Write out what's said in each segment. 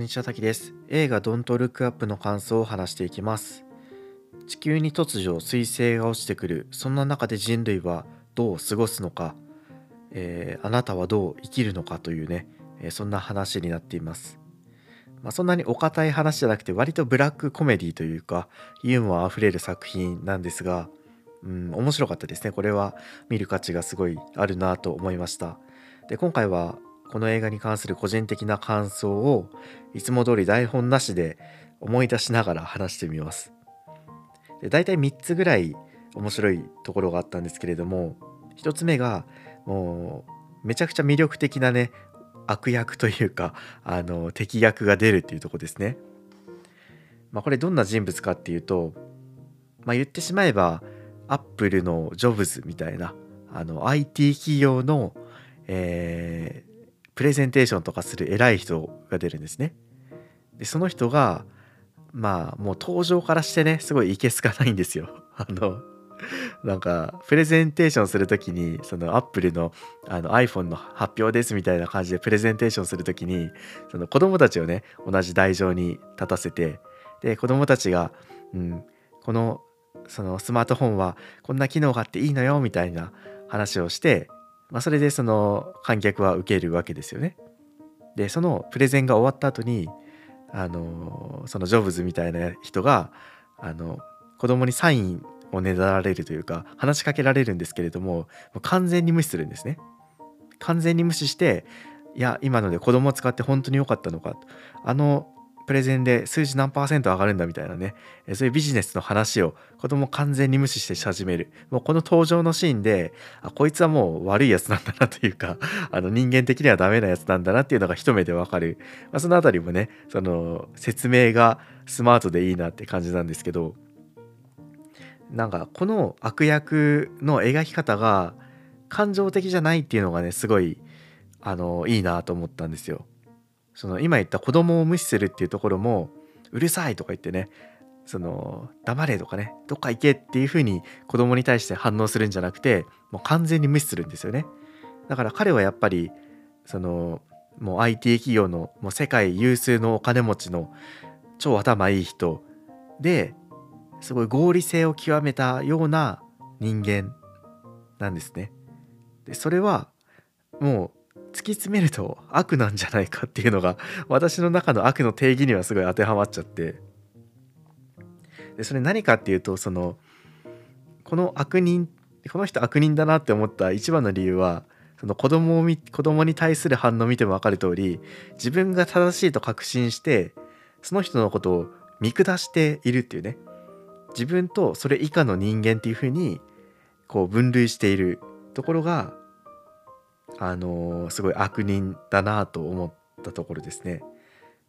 にちは、たきです。映画 Don't Look Up の感想を話していきます。地球に突如彗星が落ちてくる。そんな中で人類はどう過ごすのか、えーあなたはどう生きるのかというね、えーそんな話になっています。まあ、そんなにお堅い話じゃなくて割とブラックコメディというかユーモアあふれる作品なんですが、うん、面白かったですね。これは見る価値がすごいあるなと思いました。で今回はこの映画に関する個人的な感想をいつも通り台本なしで思い出しながら話してみます。で大体3つぐらい面白いところがあったんですけれども1つ目がもうめちゃくちゃ魅力的なね悪役というかあの敵役が出るっていうとこですね。まあ、これどんな人物かっていうと、まあ、言ってしまえばアップルのジョブズみたいなあの IT 企業の、えープレゼンテーションとかする偉い人が出るんですね。でその人がまあもう登場からしてねすごいいけすかないんですよ。あのなんかプレゼンテーションする時にそのアップルのあの iPhone の発表ですみたいな感じでプレゼンテーションする時にその子供たちをね同じ台上に立たせてで子供たちが、うん、このそのスマートフォンはこんな機能があっていいのよみたいな話をして、まあ、それでその観客は受けるわけですよね。でそのプレゼンが終わった後にあのそのジョブズみたいな人があの子供にサインをねだられるというか話しかけられるんですけれどももう完全に無視するんですね。完全に無視していや今ので子供を使って本当に良かったのかあのプレゼンで数字何パーセント上がるんだみたいなね。えそういうビジネスの話を子供完全に無視してし始める。もうこの登場のシーンであこいつはもう悪いやつなんだなというか あの人間的にはダメなやつなんだなっていうのが一目でわかる、まあ、そのあたりもねその説明がスマートでいいなって感じなんですけど。なんかこの悪役の描き方が感情的じゃないっていうのがねすごいあのいいなと思ったんですよ。その今言った子供を無視するっていうところもうるさいとか言ってねその黙れとかねどっか行けっていう風に子供に対して反応するんじゃなくてもう完全に無視するんですよね。だから彼はやっぱりそのもう IT 企業のもう世界有数のお金持ちの超頭いい人ですごい合理性を極めたような人間なんですね。でそれはもう突き詰めると悪なんじゃないかっていうのが 私の中の悪の定義にはすごい当てはまっちゃって。でそれ何かっていうとそのこの悪人この人悪人だなって思った一番の理由はその子供を見子供に対する反応を見ても分かる通り自分が正しいと確信してその人のことを見下しているっていうね。自分とそれ以下の人間っていうふうにこう分類しているところがあのーすごい悪人だなと思ったところですね。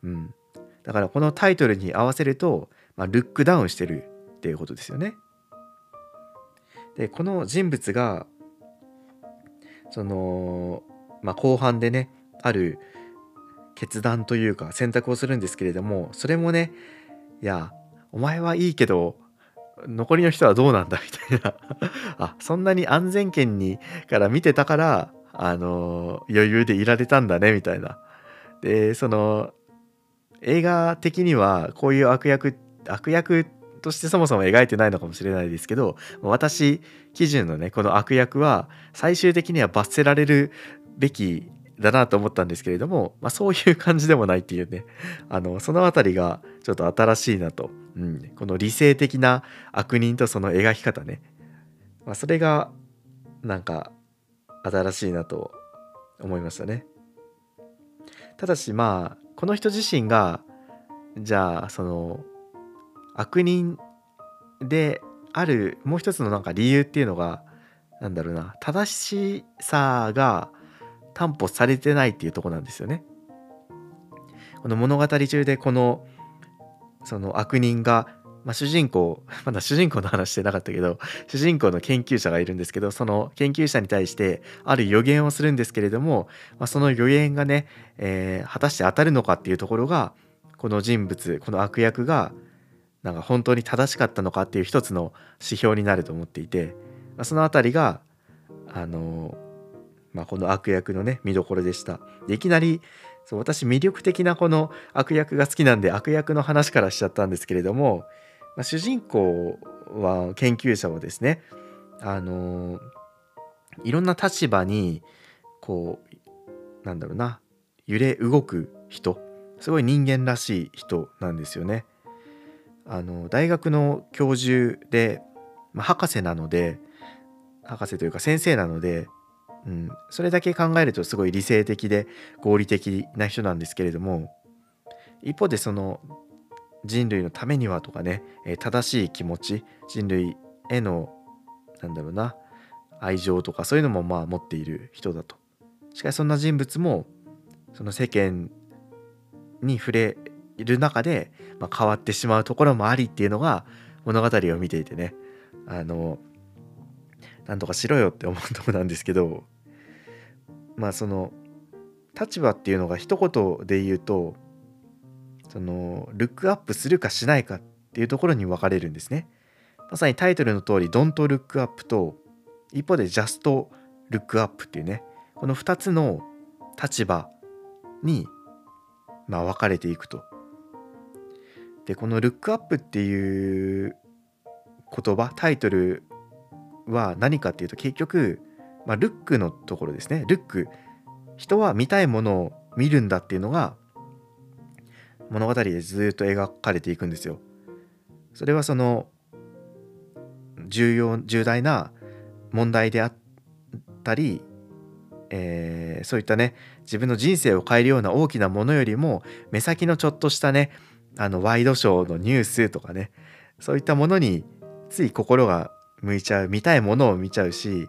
うん、だからこのタイトルに合わせると、まあ、ルックダウンしてるっていうことですよね。でこの人物がその、まあ、後半でねある決断というか選択をするんですけれどもそれもねいやお前はいいけど残りの人はどうなんだみたいな あそんなに安全圏にから見てたからあの余裕でいられたんだねみたいな。でその映画的にはこういう悪役悪役としてそもそも描いてないのかもしれないですけど私基準のねこの悪役は最終的には罰せられるべきだなと思ったんですけれども、まあ、そういう感じでもないっていうね。あのそのあたりがちょっと新しいなと、うん、この理性的な悪人とその描き方ね、まあ、それがなんか新しいなと思いましたね。ただしまあこの人自身がじゃあその悪人であるもう一つのなんか理由っていうのがなんだろうな正しさが担保されてないっていうとこなんですよね。この物語中でこのその悪人が、まあ、主人公 まだ主人公の話してなかったけど主人公の研究者がいるんですけどその研究者に対してある予言をするんですけれども、まあ、その予言がね、えー果たして当たるのかっていうところがこの人物この悪役がなんか本当に正しかったのかっていう一つの指標になると思っていて、まあ、そのあたりがあのまあ、この悪役のね見どころでした。でいきなりそう私魅力的なこの悪役が好きなんで悪役の話からしちゃったんですけれども、まあ、主人公は研究者はですねあのいろんな立場にこうなんだろうな揺れ動く人すごい人間らしい人なんですよね。あの大学の教授で、まあ、博士なので博士というか先生なので、うん、それだけ考えるとすごい理性的で合理的な人なんですけれども一方でその人類のためにはとかねえ正しい気持ち人類へのなんだろうな愛情とかそういうのもまあ持っている人だと。しかしそんな人物もその世間に触れる中で、まあ、変わってしまうところもありっていうのが物語を見ていてねあのなんとかしろよって思うとこなんですけどまあその立場っていうのが一言で言うとそのルックアップするかしないかっていうところに分かれるんですね。まさにタイトルの通り「Don't Look Up」と一方で「Just Look Up」っていうねこの2つの立場にまあ分かれていくと。でこの「ルックアップ」っていう言葉タイトルは何かっていうと結局、まあ、ルックのところですねルック人は見たいものを見るんだっていうのが物語でずっと描かれていくんですよ。それはその重要重大な問題であったり、えー、そういったね自分の人生を変えるような大きなものよりも目先のちょっとしたねあのワイドショーのニュースとかねそういったものについ心が向いちゃう見たいものを見ちゃうし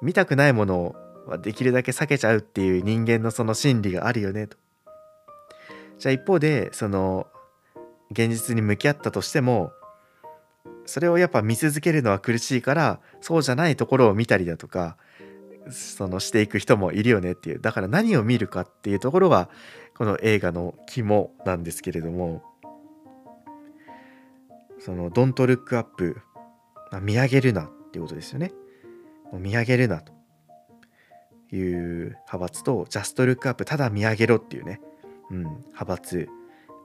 見たくないものはできるだけ避けちゃうっていう人間のその心理があるよねと。じゃあ一方でその現実に向き合ったとしてもそれをやっぱ見続けるのは苦しいからそうじゃないところを見たりだとかそのしていく人もいるよねっていうだから何を見るかっていうところがこの映画の肝なんですけれどもその「Don't Look Up」見上げるなっていうことですよね。見上げるなという派閥と「Just Look Up」ただ見上げろっていうね、うん、派閥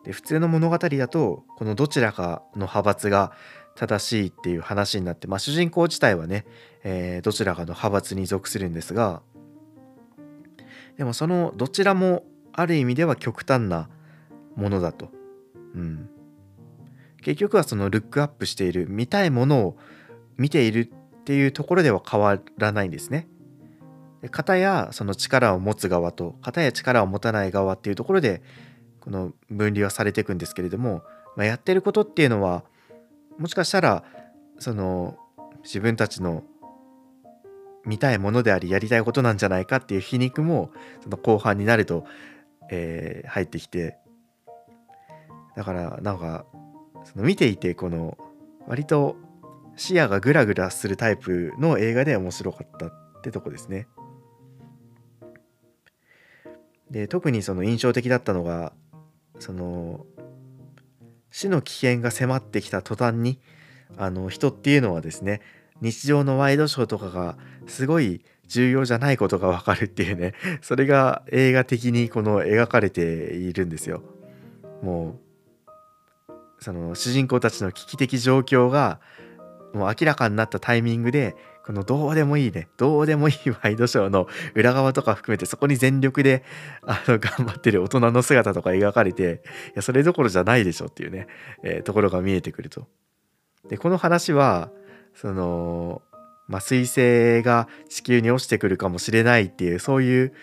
で普通の物語だとこのどちらかの派閥が正しいっていう話になって、まあ、主人公自体はね、えー、どちらかの派閥に属するんですがでもそのどちらもある意味では極端なものだと。うん、結局はそのルックアップしている見たいものを見ているっていうところでは変わらないんですね。型やその力を持つ側と型や力を持たない側っていうところでこの分離はされていくんですけれども、まあ、やってることっていうのはもしかしたらその自分たちの見たいものでありやりたいことなんじゃないかっていう皮肉もその後半になると、えー、入ってきてだからなんかその見ていてこの割と視野がグラグラするタイプの映画で面白かったってとこですね。で特にその印象的だったのがその死の危険が迫ってきた途端にあの人っていうのはですね日常のワイドショーとかがすごい重要じゃないことがわかるっていうね それが映画的にこの描かれているんですよ。もうその主人公たちの危機的状況がもう明らかになったタイミングでこのどうでもいいねどうでもいいワイドショーの裏側とか含めてそこに全力であの頑張ってる大人の姿とか描かれていやそれどころじゃないでしょっていうね、えー、ところが見えてくると。でこの話はその、まあ、彗星が地球に落ちてくるかもしれないっていうそういう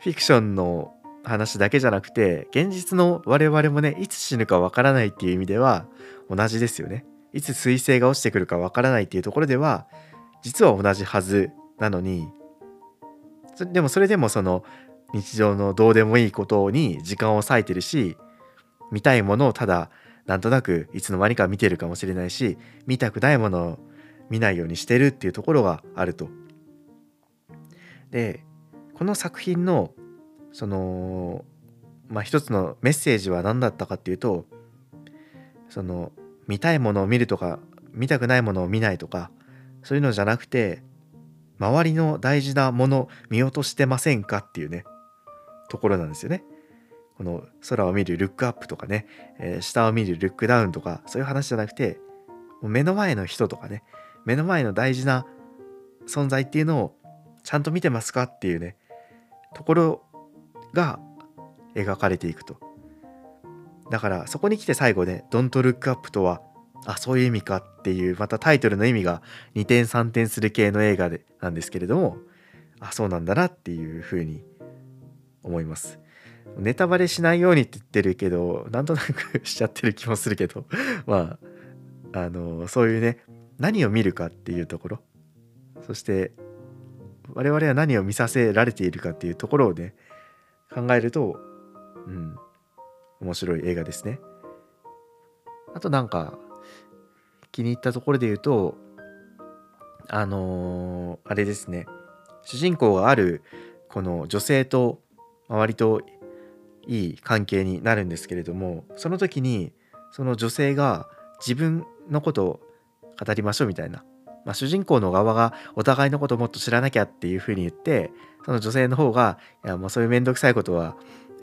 フィクションの話だけじゃなくて現実の我々もねいつ死ぬかわからないっていう意味では同じですよね。いつ彗星が落ちてくるかわからないっていうところでは実は同じはずなのにでもそれでもその日常のどうでもいいことに時間を割いてるし見たいものをただなんとなくいつの間にか見てるかもしれないし見たくないものを見ないようにしてるっていうところがあると。でこの作品のそのまあ一つのメッセージは何だったかっていうとその見たいものを見るとか見たくないものを見ないとかそういうのじゃなくて周りの大事なもの見落としてませんかっていうねところなんですよね。この空を見るルックアップとかね、えー、下を見るルックダウンとかそういう話じゃなくてもう目の前の人とかね目の前の大事な存在っていうのをちゃんと見てますかっていうねところが描かれていくとだからそこに来て最後ね「Don't Look Up」とはあそういう意味かっていうまたタイトルの意味が2点3点する系の映画でなんですけれどもあそうなんだなっていうふうに思います。ネタバレしないようにって言ってるけどなんとなくしちゃってる気もするけど まああのそういうね何を見るかっていうところ。そして我々は何を見させられているかっていうところをね考えるとうん面白い映画ですね。あとなんか気に入ったところで言うとあのー、あれですね。主人公があるこの女性と周りといい関係になるんですけれどもその時にその女性が自分のことを語りましょうみたいな、まあ、主人公の側がお互いのことをもっと知らなきゃっていうふうに言ってその女性の方がいやもうそういう面倒くさいことは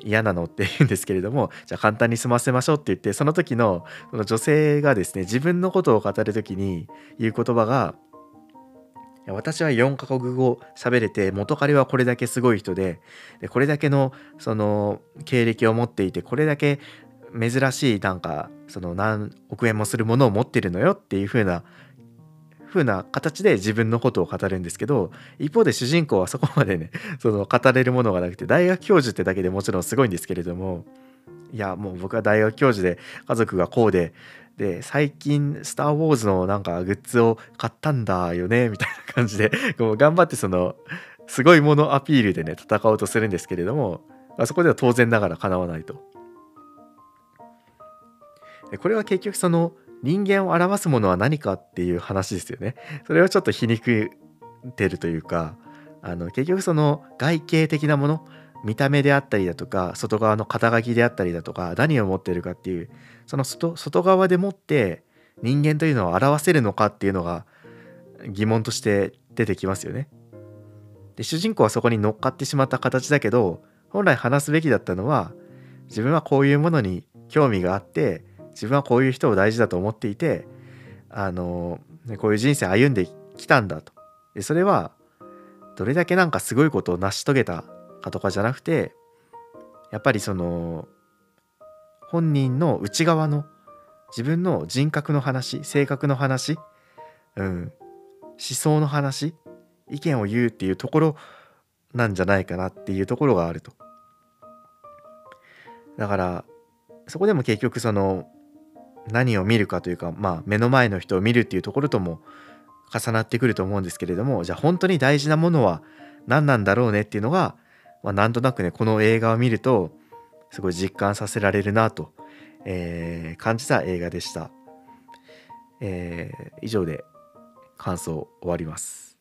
嫌なのって言うんですけれどもじゃあ簡単に済ませましょうって言ってその時のその女性がですね自分のことを語る時に言う言葉が私は4カ国語喋れて元彼はこれだけすごい人ででこれだけのその経歴を持っていてこれだけ珍しいなんかその何億円もするものを持ってるのよっていう風な風な形で自分のことを語るんですけど一方で主人公はそこまでね その語れるものがなくて大学教授ってだけでもちろんすごいんですけれどもいやもう僕は大学教授で家族がこうでで最近「スター・ウォーズ」のなんかグッズを買ったんだよねみたいな感じでこう頑張ってそのすごいものアピールでね戦おうとするんですけれども、まあ、そこでは当然ながらかなわないと。これは結局その人間を表すものは何かっていう話ですよね。それをちょっと皮肉ってるというかあの結局その外形的なもの見た目であったりだとか外側の肩書きであったりだとか何を持ってるかっていうその外外側でもって人間というのを表せるのかっていうのが疑問として出てきますよね。で主人公はそこに乗っかってしまった形だけど本来話すべきだったのは自分はこういうものに興味があって自分はこういう人を大事だと思っていてあのこういう人生歩んできたんだと。でそれはどれだけなんかすごいことを成し遂げたかとかじゃなくてやっぱりその本人の内側の自分の人格の話性格の話、うん、思想の話意見を言うっていうところなんじゃないかなっていうところがあると。だからそこでも結局その何を見るかというかまあ目の前の人を見るっていうところとも重なってくると思うんですけれどもじゃあ本当に大事なものは何なんだろうねっていうのがまあ、なんとなくねこの映画を見るとすごい実感させられるなと、えー、感じた映画でした、えー、以上で感想終わります。